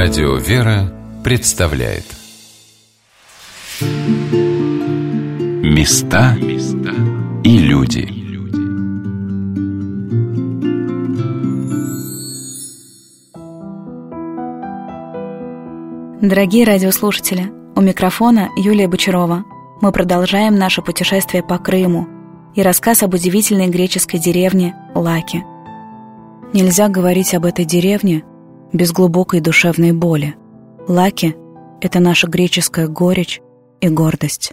Радио «Вера» представляет Места и люди Дорогие радиослушатели, у микрофона Юлия Бочарова. Мы продолжаем наше путешествие по Крыму и рассказ об удивительной греческой деревне Лаки. Нельзя говорить об этой деревне без глубокой душевной боли. Лаки — это наша греческая горечь и гордость.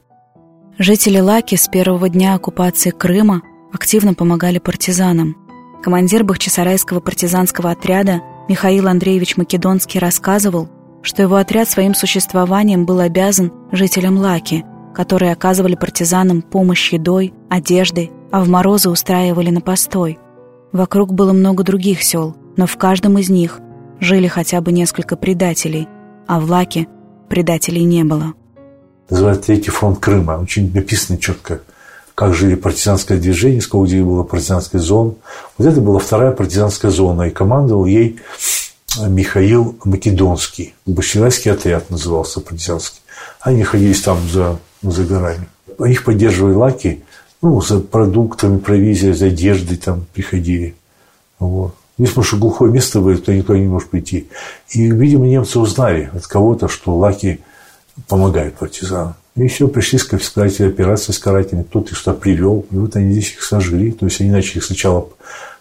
Жители Лаки с первого дня оккупации Крыма активно помогали партизанам. Командир Бахчисарайского партизанского отряда Михаил Андреевич Македонский рассказывал, что его отряд своим существованием был обязан жителям Лаки, которые оказывали партизанам помощь едой, одеждой, а в морозы устраивали на постой. Вокруг было много других сел, но в каждом из них жили хотя бы несколько предателей, а в Лаке предателей не было. Называется Третий фронт Крыма. Очень написано четко, как жили партизанское движение, сколько где было партизанских зон. Вот это была вторая партизанская зона, и командовал ей Михаил Македонский. Башилайский отряд назывался партизанский. Они находились там за, за горами. Их поддерживали Лаки, ну, за продуктами, провизией, за одеждой там приходили. Вот. Здесь, потому что глухое место будет, то никто не может прийти. И, видимо, немцы узнали от кого-то, что Лаки помогают партизанам. И все, пришли с конфискательной операции с карательной, кто-то их сюда привел, и вот они здесь их сожгли. То есть они начали сначала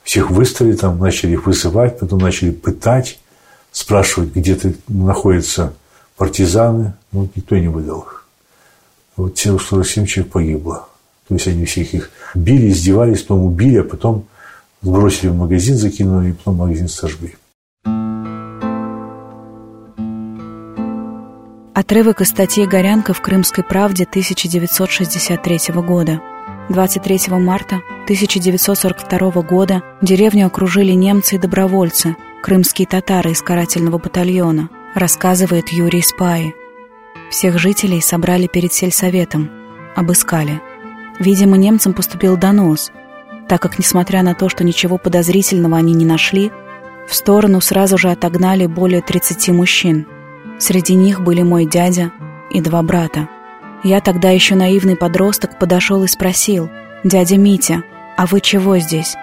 всех выставить, там, начали их вызывать, потом начали пытать, спрашивать, где то находятся партизаны. Ну, никто не выдал их. Вот тело 47 человек погибло. То есть они всех их били, издевались, потом убили, а потом сбросили в магазин, закинули, и потом магазин сожгли. Отрывок из статьи «Горянка» в «Крымской правде» 1963 года. 23 марта 1942 года деревню окружили немцы и добровольцы, крымские татары из карательного батальона, рассказывает Юрий Спаи. Всех жителей собрали перед сельсоветом, обыскали. Видимо, немцам поступил донос, так как, несмотря на то, что ничего подозрительного они не нашли, в сторону сразу же отогнали более 30 мужчин – Среди них были мой дядя и два брата. Я тогда еще наивный подросток подошел и спросил, «Дядя Митя, а вы чего здесь?»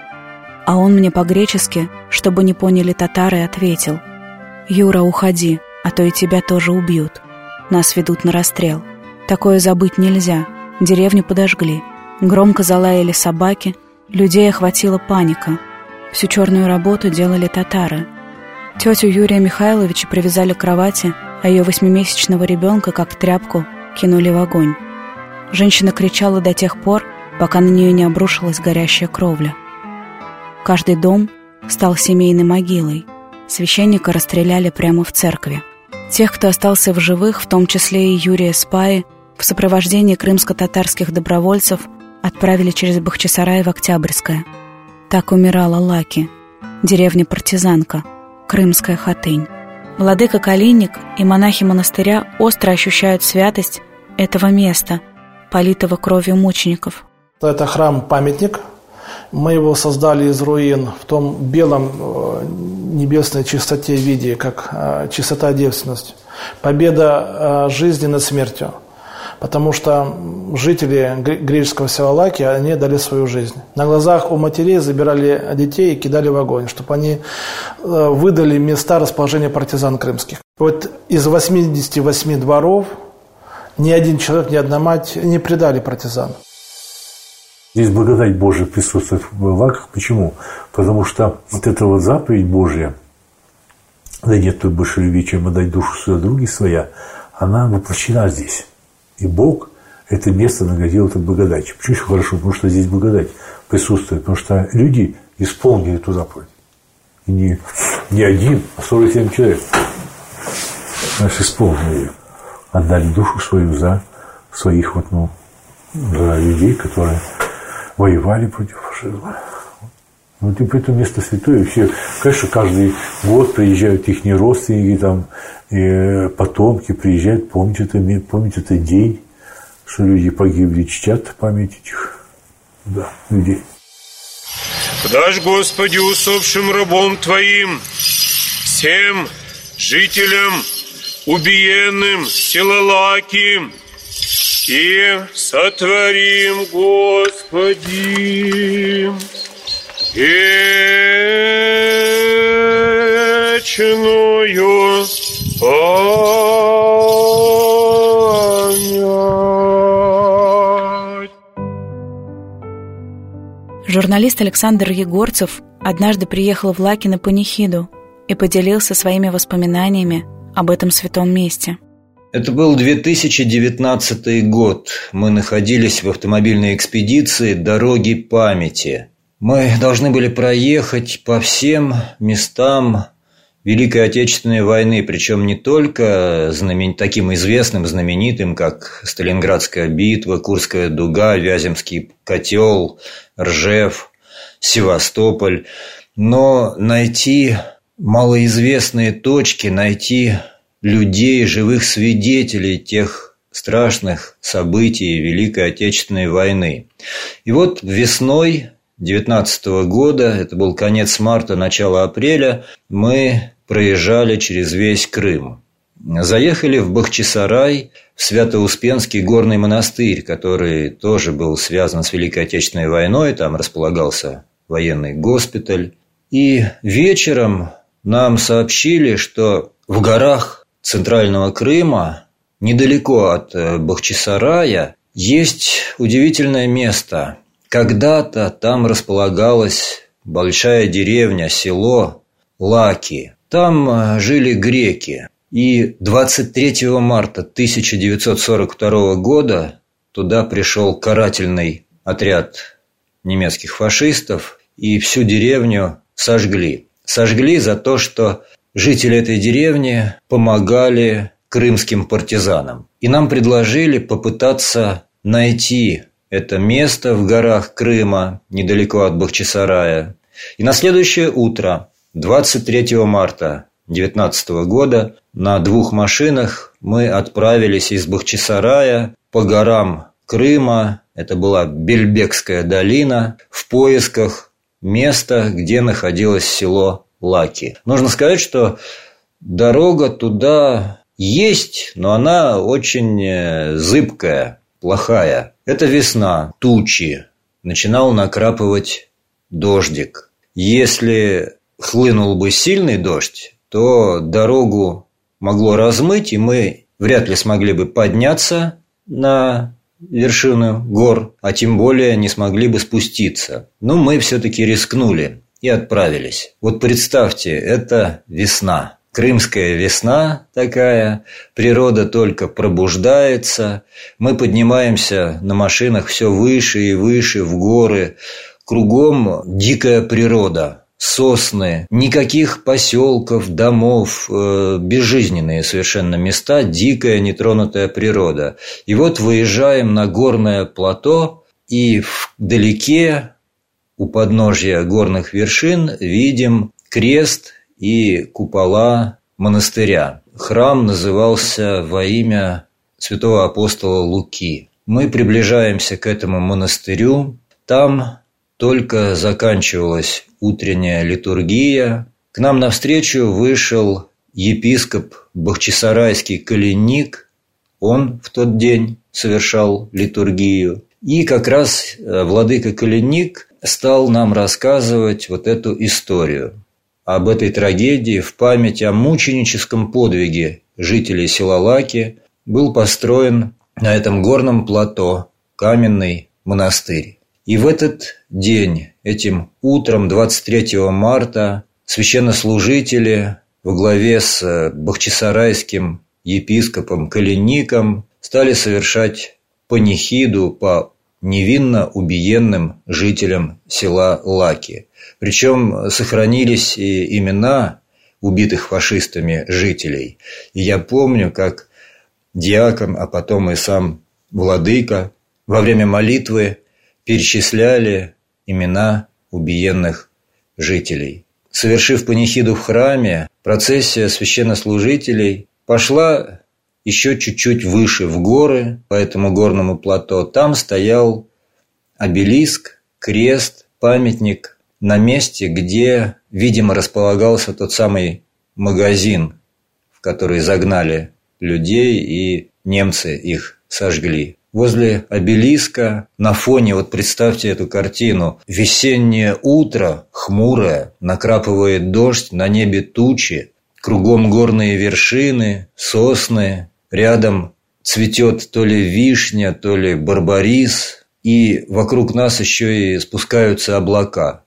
А он мне по-гречески, чтобы не поняли татары, ответил, «Юра, уходи, а то и тебя тоже убьют. Нас ведут на расстрел. Такое забыть нельзя. Деревню подожгли. Громко залаяли собаки, людей охватила паника. Всю черную работу делали татары — Тетю Юрия Михайловича привязали к кровати, а ее восьмимесячного ребенка, как тряпку, кинули в огонь. Женщина кричала до тех пор, пока на нее не обрушилась горящая кровля. Каждый дом стал семейной могилой. Священника расстреляли прямо в церкви. Тех, кто остался в живых, в том числе и Юрия Спаи, в сопровождении крымско-татарских добровольцев отправили через Бахчисарай в Октябрьское. Так умирала Лаки, деревня-партизанка – Крымская хатынь. Владыка Калиник и монахи монастыря остро ощущают святость этого места, политого кровью мучеников. Это храм-памятник. Мы его создали из руин в том белом э, небесной чистоте виде, как э, чистота девственности. Победа э, жизни над смертью – потому что жители греческого села они дали свою жизнь. На глазах у матерей забирали детей и кидали в огонь, чтобы они э, выдали места расположения партизан крымских. Вот из 88 дворов ни один человек, ни одна мать не предали партизан. Здесь благодать Божия присутствует в Лаках. Почему? Потому что вот эта вот заповедь Божья, да нет той больше любви, чем отдать душу свою други своя, она воплощена здесь. И Бог это место наградил этой благодати. Почему еще хорошо? Потому что здесь благодать присутствует. Потому что люди исполнили эту заповедь. И не, не один, а 47 человек. Значит, исполнили. Отдали душу свою за своих вот, ну, за людей, которые воевали против фашизма. Вот и поэтому место святое. Все, конечно, каждый год приезжают их родственники, там, и потомки приезжают, помнят это, помнят этот день, что люди погибли, чтят память этих да, людей. Дашь, Господи, усопшим рабом Твоим, всем, жителям убиенным Силалаки и сотворим, Господи, вечную память. Журналист Александр Егорцев однажды приехал в Лаки на панихиду и поделился своими воспоминаниями об этом святом месте. Это был 2019 год. Мы находились в автомобильной экспедиции «Дороги памяти». Мы должны были проехать по всем местам Великой Отечественной войны, причем не только знамен... таким известным, знаменитым, как Сталинградская битва, Курская дуга, Вяземский котел, Ржев, Севастополь, но найти малоизвестные точки, найти людей, живых свидетелей тех страшных событий Великой Отечественной войны. И вот весной 2019 года, это был конец марта, начало апреля, мы проезжали через весь Крым. Заехали в Бахчисарай, в Свято-Успенский горный монастырь, который тоже был связан с Великой Отечественной войной, там располагался военный госпиталь. И вечером нам сообщили, что в горах Центрального Крыма, недалеко от э, Бахчисарая, есть удивительное место. Когда-то там располагалась большая деревня, село Лаки. Там э, жили греки. И 23 марта 1942 года туда пришел карательный отряд немецких фашистов и всю деревню сожгли. Сожгли за то, что жители этой деревни помогали крымским партизанам. И нам предложили попытаться найти это место в горах Крыма, недалеко от Бахчисарая. И на следующее утро, 23 марта 2019 года, на двух машинах мы отправились из Бахчисарая по горам Крыма, это была Бельбекская долина, в поисках места, где находилось село Лаки. Нужно сказать, что дорога туда есть, но она очень э, зыбкая, плохая. Это весна, тучи, начинал накрапывать дождик. Если хлынул бы сильный дождь, то дорогу могло размыть, и мы вряд ли смогли бы подняться на вершину гор, а тем более не смогли бы спуститься. Но мы все-таки рискнули и отправились. Вот представьте, это весна. Крымская весна такая, природа только пробуждается, мы поднимаемся на машинах все выше и выше в горы, кругом дикая природа, сосны, никаких поселков, домов, э, безжизненные совершенно места, дикая нетронутая природа. И вот выезжаем на горное плато, и вдалеке у подножья горных вершин видим крест и купола монастыря. Храм назывался во имя святого апостола Луки. Мы приближаемся к этому монастырю. Там только заканчивалась утренняя литургия. К нам навстречу вышел епископ Бахчисарайский Калиник. Он в тот день совершал литургию. И как раз э, владыка Калиник стал нам рассказывать вот эту историю об этой трагедии в память о мученическом подвиге жителей села Лаки был построен на этом горном плато каменный монастырь. И в этот день, этим утром 23 марта, священнослужители во главе с бахчисарайским епископом Калиником стали совершать панихиду по невинно убиенным жителям села Лаки. Причем сохранились и имена убитых фашистами жителей. И я помню, как диакон, а потом и сам владыка во время молитвы перечисляли имена убиенных жителей. Совершив панихиду в храме, процессия священнослужителей пошла еще чуть-чуть выше в горы, по этому горному плато. Там стоял обелиск, крест, памятник на месте, где, видимо, располагался тот самый магазин, в который загнали людей, и немцы их сожгли. Возле обелиска, на фоне, вот представьте эту картину, весеннее утро, хмурое, накрапывает дождь, на небе тучи, кругом горные вершины, сосны, рядом цветет то ли вишня, то ли барбарис, и вокруг нас еще и спускаются облака.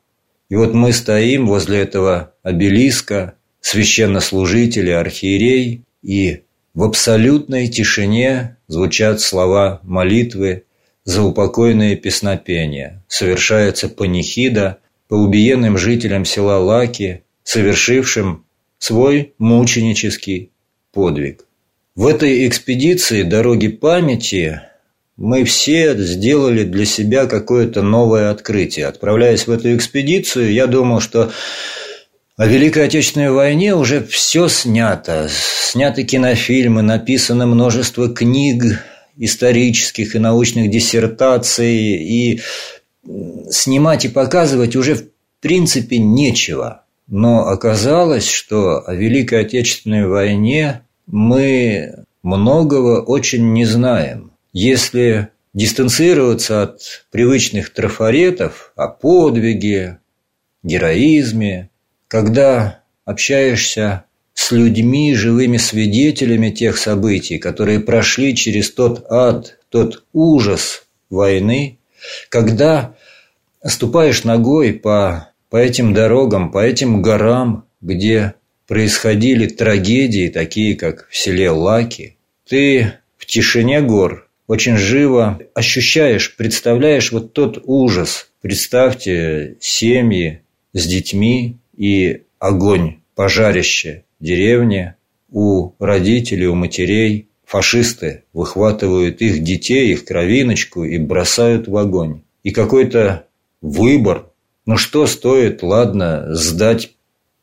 И вот мы стоим возле этого обелиска, священнослужители, архиерей, и в абсолютной тишине звучат слова молитвы за упокойные песнопения. Совершается панихида по убиенным жителям села Лаки, совершившим свой мученический подвиг. В этой экспедиции «Дороги памяти» мы все сделали для себя какое-то новое открытие. Отправляясь в эту экспедицию, я думал, что о Великой Отечественной войне уже все снято. Сняты кинофильмы, написано множество книг исторических и научных диссертаций. И снимать и показывать уже в принципе нечего. Но оказалось, что о Великой Отечественной войне мы многого очень не знаем. Если дистанцироваться от привычных трафаретов о подвиге, героизме, когда общаешься с людьми, живыми свидетелями тех событий, которые прошли через тот ад, тот ужас войны, когда ступаешь ногой по, по этим дорогам, по этим горам, где происходили трагедии, такие как в селе Лаки, ты в тишине гор очень живо ощущаешь, представляешь вот тот ужас. Представьте семьи с детьми, и огонь, пожарище деревни, у родителей, у матерей фашисты выхватывают их детей, их кровиночку и бросают в огонь. И какой-то выбор. Ну что стоит, ладно, сдать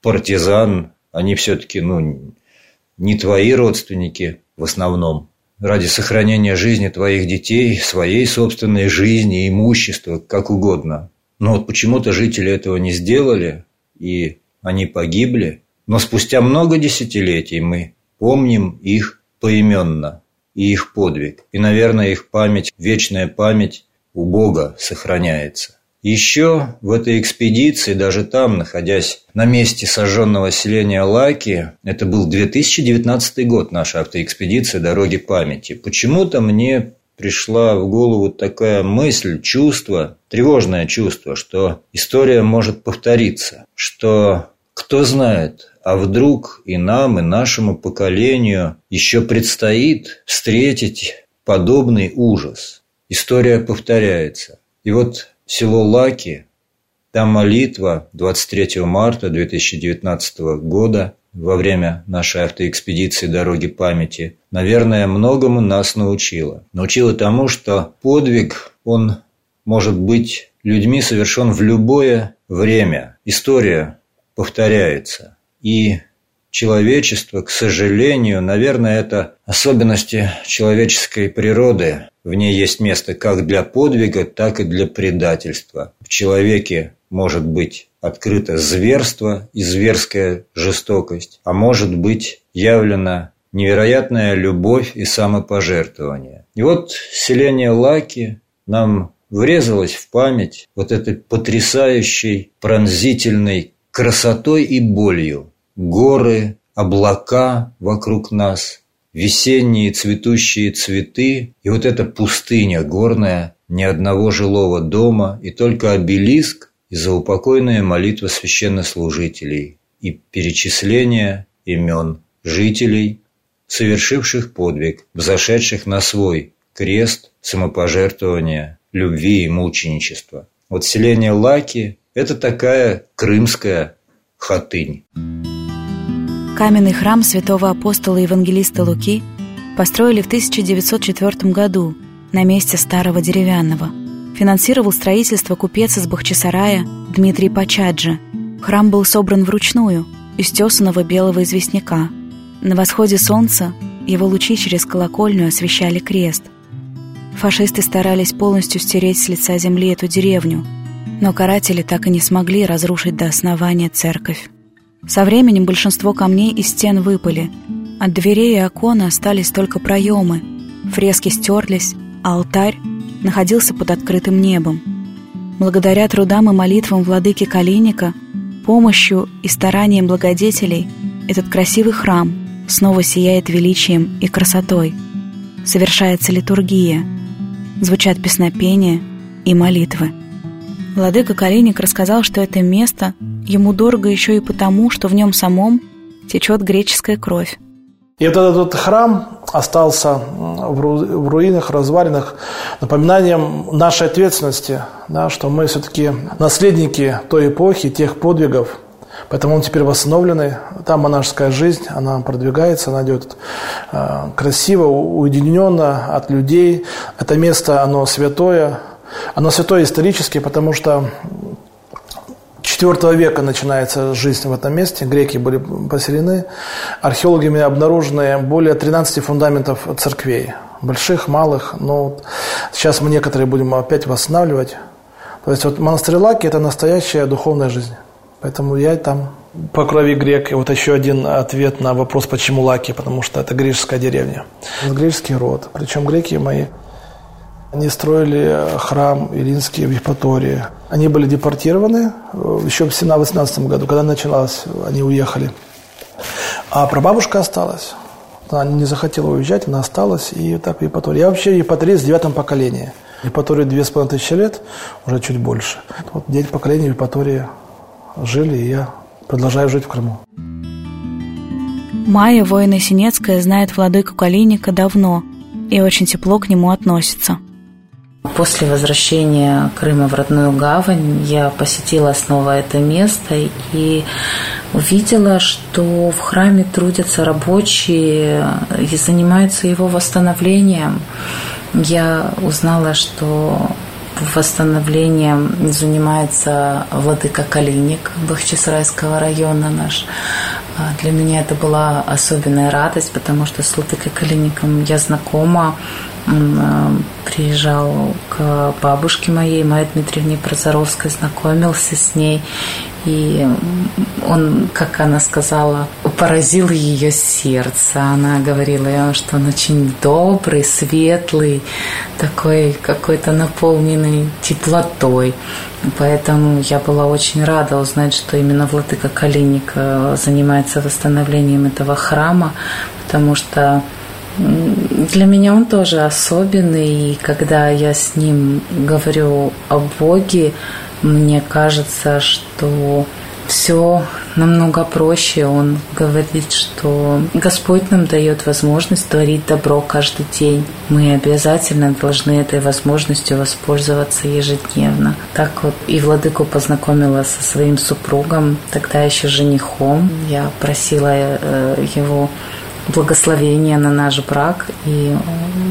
партизан, они все-таки, ну, не твои родственники в основном. Ради сохранения жизни твоих детей, своей собственной жизни, имущества, как угодно. Но вот почему-то жители этого не сделали, и они погибли, но спустя много десятилетий мы помним их поименно и их подвиг. И, наверное, их память, вечная память у Бога сохраняется. Еще в этой экспедиции, даже там, находясь на месте сожженного селения Лаки, это был 2019 год, наша автоэкспедиция «Дороги памяти», почему-то мне пришла в голову такая мысль, чувство, тревожное чувство, что история может повториться, что кто знает, а вдруг и нам, и нашему поколению еще предстоит встретить подобный ужас. История повторяется. И вот село Лаки, там молитва 23 марта 2019 года во время нашей автоэкспедиции «Дороги памяти», наверное, многому нас научила. Научила тому, что подвиг, он может быть людьми совершен в любое время. История повторяется. И человечество, к сожалению, наверное, это особенности человеческой природы. В ней есть место как для подвига, так и для предательства. В человеке может быть открыто зверство и зверская жестокость, а может быть явлена невероятная любовь и самопожертвование. И вот селение Лаки нам врезалось в память вот этой потрясающей, пронзительной красотой и болью. Горы, облака вокруг нас, весенние цветущие цветы и вот эта пустыня горная, ни одного жилого дома и только обелиск и заупокойная молитва священнослужителей и перечисление имен жителей, совершивших подвиг, взошедших на свой крест самопожертвования, любви и мученичества. Вот селение Лаки – это такая крымская хатынь. Каменный храм святого апостола Евангелиста Луки построили в 1904 году на месте старого деревянного – финансировал строительство купец из Бахчисарая Дмитрий Пачаджи. Храм был собран вручную, из тесаного белого известняка. На восходе солнца его лучи через колокольню освещали крест. Фашисты старались полностью стереть с лица земли эту деревню, но каратели так и не смогли разрушить до основания церковь. Со временем большинство камней из стен выпали, От дверей и окон остались только проемы. Фрески стерлись, а алтарь находился под открытым небом. Благодаря трудам и молитвам владыки Калиника, помощью и стараниям благодетелей, этот красивый храм снова сияет величием и красотой. Совершается литургия, звучат песнопения и молитвы. Владыка Калиник рассказал, что это место ему дорого еще и потому, что в нем самом течет греческая кровь. И вот этот храм остался в руинах, развалинах, напоминанием нашей ответственности, да, что мы все-таки наследники той эпохи, тех подвигов, Поэтому он теперь восстановленный. Там монашеская жизнь, она продвигается, она идет э, красиво, уединенно от людей. Это место, оно святое. Оно святое исторически, потому что IV века начинается жизнь в этом месте. Греки были поселены. Археологами обнаружены более 13 фундаментов церквей. Больших, малых. Но сейчас мы некоторые будем опять восстанавливать. То есть вот монастырь Лаки – это настоящая духовная жизнь. Поэтому я там по крови грек. И вот еще один ответ на вопрос, почему Лаки, потому что это греческая деревня. Греческий род. Причем греки мои они строили храм Илинский в Евпатории. Они были депортированы э, еще в 18 году, когда началось, они уехали. А прабабушка осталась. Она не захотела уезжать, она осталась, и так в Евпатории. Я вообще в Евпатории с девятым поколением. В Евпатории две с половиной тысячи лет, уже чуть больше. Вот девять поколений в Евпатории жили, и я продолжаю жить в Крыму. Майя, воина Синецкая, знает владыку Калиника давно и очень тепло к нему относится – После возвращения Крыма в родную гавань я посетила снова это место и увидела, что в храме трудятся рабочие и занимаются его восстановлением. Я узнала, что восстановлением занимается владыка Калиник Бахчисарайского района наш. А для меня это была особенная радость, потому что с владыкой Калиником я знакома приезжал к бабушке моей, Майе Дмитриевне Прозоровской, знакомился с ней. И он, как она сказала, поразил ее сердце. Она говорила, что он очень добрый, светлый, такой какой-то наполненный теплотой. Поэтому я была очень рада узнать, что именно Владыка Калиник занимается восстановлением этого храма, потому что для меня он тоже особенный, и когда я с ним говорю о Боге, мне кажется, что все намного проще. Он говорит, что Господь нам дает возможность творить добро каждый день. Мы обязательно должны этой возможностью воспользоваться ежедневно. Так вот и Владыку познакомила со своим супругом, тогда еще женихом. Я просила э, его благословение на наш брак. И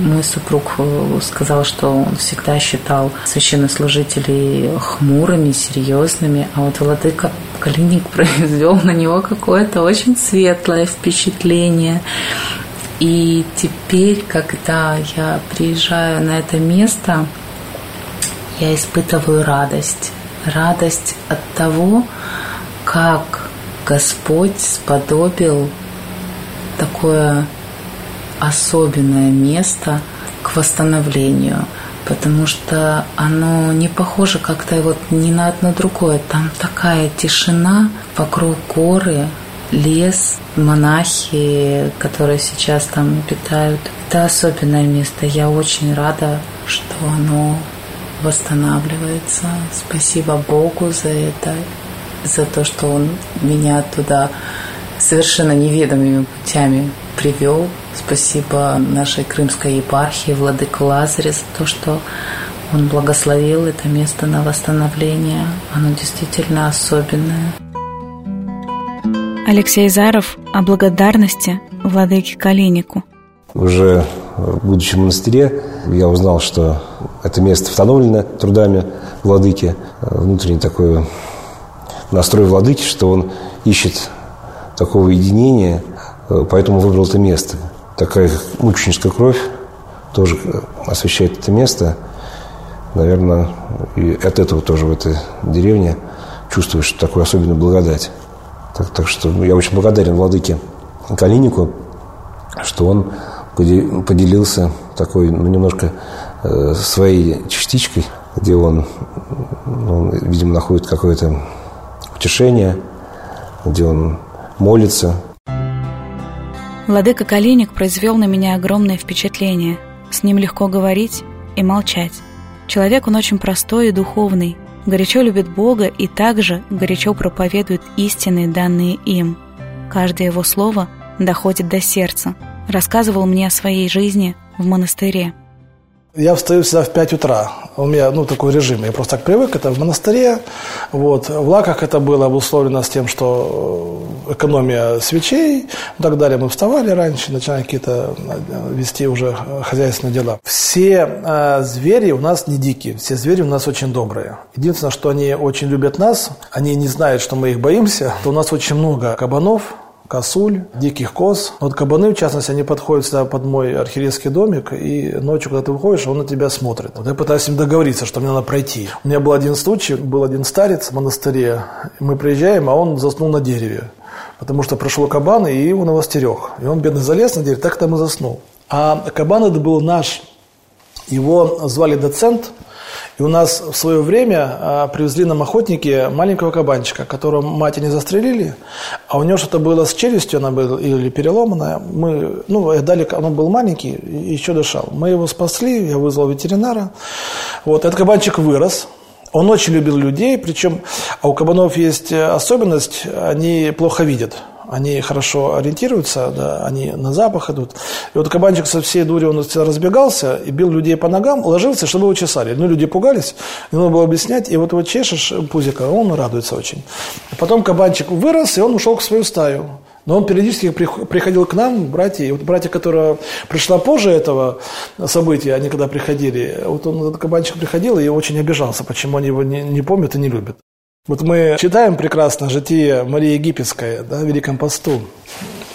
мой супруг э, сказал, что он всегда считал священнослужителей хмурыми, серьезными, а вот владыка Калиник произвел на него какое-то очень светлое впечатление. И теперь, когда я приезжаю на это место, я испытываю радость. Радость от того, как Господь сподобил такое особенное место к восстановлению, потому что оно не похоже как-то вот ни на одно другое. Там такая тишина, вокруг горы, лес, монахи, которые сейчас там обитают. Это особенное место. Я очень рада, что оно восстанавливается. Спасибо Богу за это, за то, что Он меня туда совершенно неведомыми путями привел. Спасибо нашей крымской епархии, владыку Лазаре, за то, что он благословил это место на восстановление. Оно действительно особенное. Алексей Заров о благодарности владыке Калинику. Уже в монастыре, я узнал, что это место восстановлено трудами владыки. Внутренний такой настрой владыки, что он ищет такого единения, э, поэтому выбрал это место. Такая мученическая кровь тоже э, освещает это место. Наверное, и от этого тоже в этой деревне чувствуешь такую особенную благодать. Так, так что я очень благодарен владыке Калинику что он поделился такой, ну, немножко э, своей частичкой, где он, ну, видимо, находит какое-то утешение, где он молится. Владыка Калиник произвел на меня огромное впечатление. С ним легко говорить и молчать. Человек он очень простой и духовный, горячо любит Бога и также горячо проповедует истины, данные им. Каждое его слово доходит до сердца. Рассказывал мне о своей жизни в монастыре. Я встаю всегда в 5 утра. У меня ну, такой режим. Я просто так привык. Это в монастыре. Вот. В Лаках это было обусловлено с тем, что экономия свечей и так далее. Мы вставали раньше, начинали какие-то э, вести уже хозяйственные дела. Все э, звери у нас не дикие. Все звери у нас очень добрые. Единственное, что они очень любят нас. Они не знают, что мы их боимся. То у нас очень много кабанов, косуль, диких коз. Вот кабаны, в частности, они подходят сюда под мой архиерейский домик, и ночью, когда ты выходишь, он на тебя смотрит. Вот я пытаюсь с ним договориться, что мне надо пройти. У меня был один случай, был один старец в монастыре, мы приезжаем, а он заснул на дереве. Потому что прошел кабан, и его стерег. И он, бедный, залез на дерево, так там и заснул. А кабан это был наш, его звали доцент, и у нас в свое время а, привезли нам охотники маленького кабанчика, которого мать не застрелили, а у него что-то было с челюстью, она была или переломанная. Мы, ну, дали, он был маленький еще дышал. Мы его спасли, я вызвал ветеринара. Вот, этот кабанчик вырос, он очень любил людей, причем, а у кабанов есть особенность, они плохо видят они хорошо ориентируются, да, они на запах идут. И вот кабанчик со всей дури, он всегда разбегался и бил людей по ногам, ложился, чтобы его чесали. Ну, люди пугались, не надо было объяснять, и вот его чешешь пузика, он радуется очень. Потом кабанчик вырос, и он ушел к свою стаю. Но он периодически приходил к нам, братья, и вот братья, которая пришла позже этого события, они когда приходили, вот он, этот кабанчик приходил и очень обижался, почему они его не, не помнят и не любят. Вот мы читаем прекрасно житие Марии Египетской да, в Великом посту.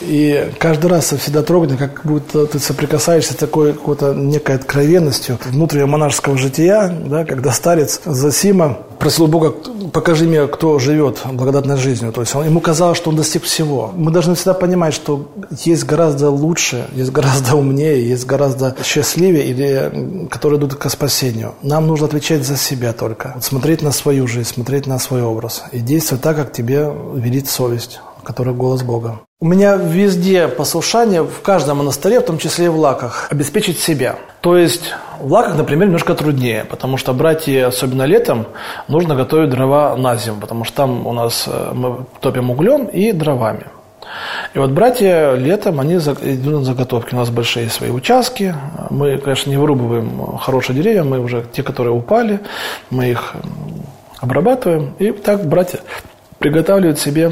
И каждый раз всегда трогательно, как будто ты соприкасаешься с такой какой-то некой откровенностью внутреннего монашеского жития, да, когда старец Засима просил Бога, покажи мне, кто живет благодатной жизнью. То есть он, ему казалось, что он достиг всего. Мы должны всегда понимать, что есть гораздо лучше, есть гораздо умнее, есть гораздо счастливее, или, которые идут к спасению. Нам нужно отвечать за себя только. Вот смотреть на свою жизнь, смотреть на свой образ и действовать так, как тебе велит совесть который голос Бога. У меня везде послушание, в каждом монастыре, в том числе и в Лаках, обеспечить себя. То есть в Лаках, например, немножко труднее, потому что братья, особенно летом, нужно готовить дрова на зиму, потому что там у нас э, мы топим углем и дровами. И вот братья летом, они идут на заготовки. У нас большие свои участки. Мы, конечно, не вырубываем хорошие деревья, мы уже те, которые упали, мы их обрабатываем. И так братья приготавливают себе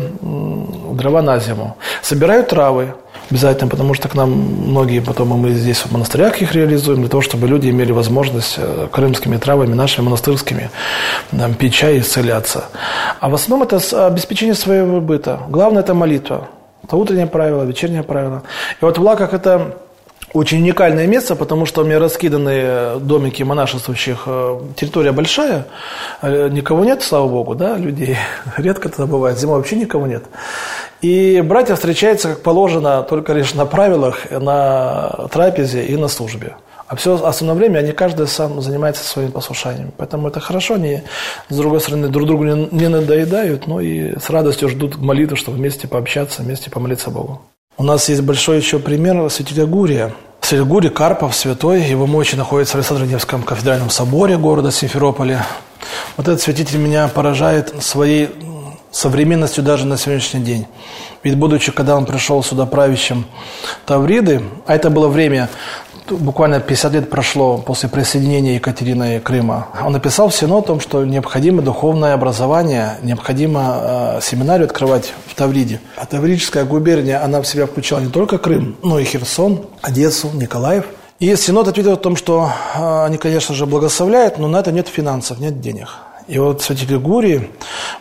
дрова на зиму. Собирают травы обязательно, потому что к нам многие потом, мы здесь в монастырях их реализуем, для того, чтобы люди имели возможность э, крымскими травами, нашими монастырскими, там, пить чай и исцеляться. А в основном это обеспечение своего быта. Главное – это молитва. Это утреннее правило, вечернее правило. И вот в Лаках это очень уникальное место, потому что у меня раскиданы домики монашествующих. Э, территория большая, э, никого нет, слава богу, да, людей. Редко это бывает, зимой вообще никого нет. И братья встречаются, как положено, только лишь на правилах, на трапезе и на службе. А все остальное время они каждый сам занимается своим послушанием. Поэтому это хорошо, они, с другой стороны, друг другу не, не надоедают, но и с радостью ждут молитвы, чтобы вместе пообщаться, вместе помолиться Богу. У нас есть большой еще пример святителя Гурия. Святитель Гурий Карпов, святой, его мощи находятся в Александро-Невском кафедральном соборе города Симферополя. Вот этот святитель меня поражает своей современностью даже на сегодняшний день. Ведь будучи, когда он пришел сюда правящим Тавриды, а это было время буквально 50 лет прошло после присоединения Екатерины Крыма. Он написал в Сино о том, что необходимо духовное образование, необходимо э, семинарию открывать в Тавриде. А Таврическая губерния, она в себя включала не только Крым, но и Херсон, Одессу, Николаев. И Синод ответил о том, что э, они, конечно же, благословляют, но на это нет финансов, нет денег. И вот святитель Гурий,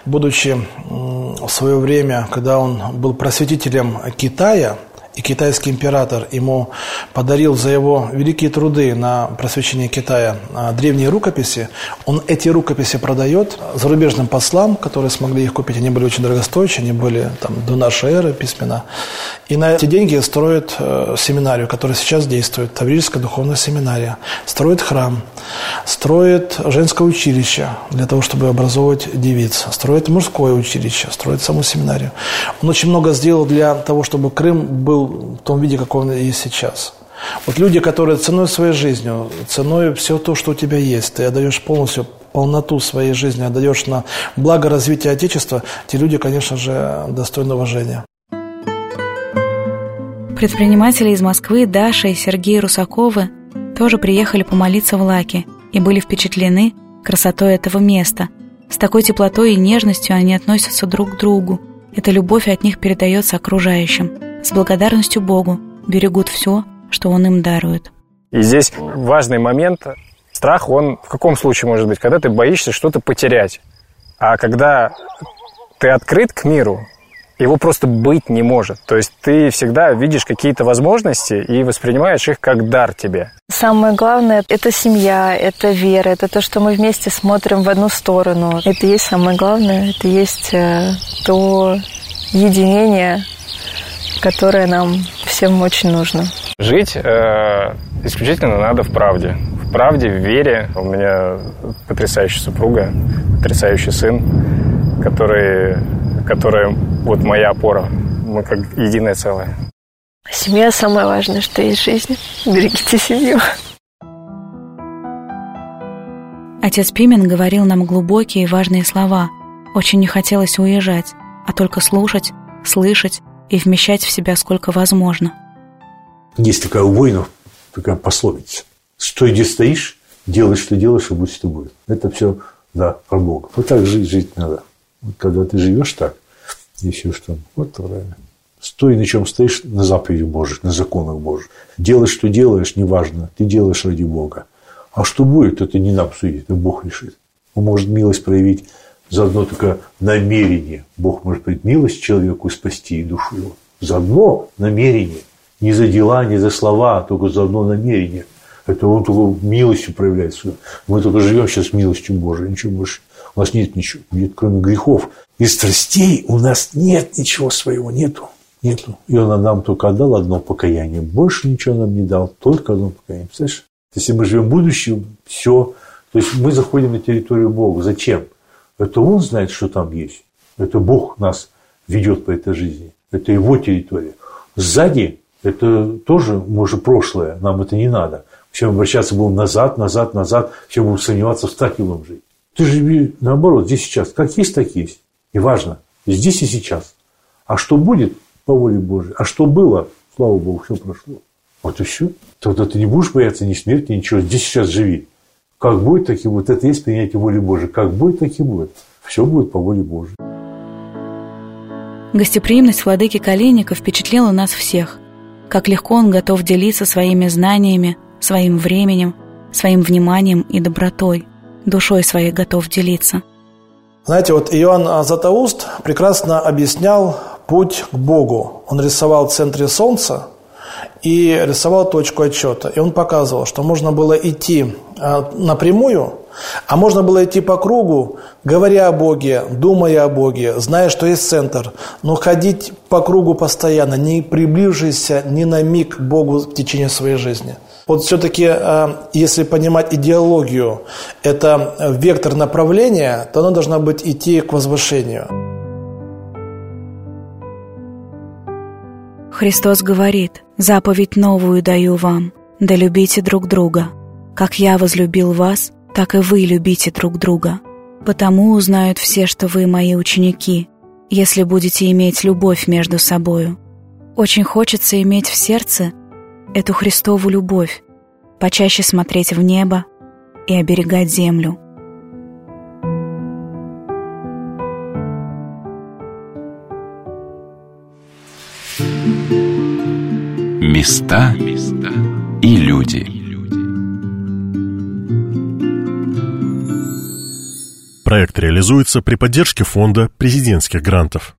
будучи в свое время, когда он был просветителем Китая, и китайский император ему подарил за его великие труды на просвещение Китая а, древние рукописи, он эти рукописи продает зарубежным послам, которые смогли их купить. Они были очень дорогостоящие, они были там, до нашей эры письмена. И на эти деньги строят э, семинарию, которая сейчас действует, Таврическая духовная семинария. Строит храм, строит женское училище для того, чтобы образовывать девиц, строит мужское училище, строит саму семинарию. Он очень много сделал для того, чтобы Крым был в том виде, как он есть сейчас. Вот люди, которые ценой своей жизнью, ценой все то, что у тебя есть, ты отдаешь полностью полноту своей жизни, отдаешь на благо развития Отечества, те люди, конечно же, достойны уважения. Предприниматели из Москвы Даша и Сергей Русаковы тоже приехали помолиться в Лаке и были впечатлены красотой этого места. С такой теплотой и нежностью они относятся друг к другу. Эта любовь от них передается окружающим. С благодарностью Богу берегут все, что Он им дарует. И здесь важный момент. Страх, он в каком случае может быть? Когда ты боишься что-то потерять. А когда ты открыт к миру, его просто быть не может. То есть ты всегда видишь какие-то возможности и воспринимаешь их как дар тебе. Самое главное – это семья, это вера, это то, что мы вместе смотрим в одну сторону. Это и есть самое главное, это и есть э, то единение, которое нам всем очень нужно. Жить э, исключительно надо в правде. В правде, в вере. У меня потрясающая супруга, потрясающий сын, который которая вот моя опора. Мы как единое целое. Семья самое важное, что есть в жизни. Берегите семью. Отец Пимен говорил нам глубокие и важные слова. Очень не хотелось уезжать, а только слушать, слышать и вмещать в себя сколько возможно. Есть такая у воинов такая пословица. Стой, где стоишь, делай, что делаешь, и будь, что будет. Это все, да, про Бога. Вот так жить, жить надо. Вот когда ты живешь так, еще что вот правильно. Стой, на чем стоишь, на заповеди Божьих, на законах Божьих. Делай, что делаешь, неважно, ты делаешь ради Бога. А что будет, это не нам судить, это Бог решит. Он может милость проявить за одно только намерение. Бог может проявить милость человеку и спасти душу его. За одно намерение. Не за дела, не за слова, а только за одно намерение. Это он только милостью проявляется. Мы только живем сейчас милостью Божией, ничего больше. У нас нет ничего, нет, кроме грехов и страстей, у нас нет ничего своего, нету. Нету. И он нам только отдал одно покаяние. Больше ничего нам не дал, только одно покаяние. Представляешь? Если мы живем в будущем, все. То есть мы заходим на территорию Бога. Зачем? Это Он знает, что там есть. Это Бог нас ведет по этой жизни. Это Его территория. Сзади это тоже, может, прошлое. Нам это не надо. Все обращаться будем назад, назад, назад. Все будем сомневаться, в так будем жить. Ты живи наоборот, здесь сейчас. Как есть, так есть. И важно. Здесь и сейчас. А что будет, по воле Божьей. А что было, слава Богу, все прошло. Вот и все. Тогда ты не будешь бояться ни смерти, ничего. Здесь сейчас живи. Как будет, так и будет. Это есть принятие воли Божьей. Как будет, так и будет. Все будет по воле Божьей. Гостеприимность владыки Калиника впечатлила нас всех. Как легко он готов делиться своими знаниями, своим временем, своим вниманием и добротой. Душой своей готов делиться. Знаете, вот Иоанн Златоуст прекрасно объяснял путь к Богу. Он рисовал в центре Солнца и рисовал точку отчета. И он показывал, что можно было идти а, напрямую, а можно было идти по кругу, говоря о Боге, думая о Боге, зная, что есть центр, но ходить по кругу постоянно, не приближившись ни на миг к Богу в течение своей жизни. Вот все-таки, а, если понимать идеологию, это вектор направления, то она должна быть идти к возвышению. Христос говорит, «Заповедь новую даю вам, да любите друг друга. Как я возлюбил вас, так и вы любите друг друга. Потому узнают все, что вы мои ученики, если будете иметь любовь между собою». Очень хочется иметь в сердце эту Христову любовь, почаще смотреть в небо и оберегать землю. Места и люди. Проект реализуется при поддержке фонда президентских грантов.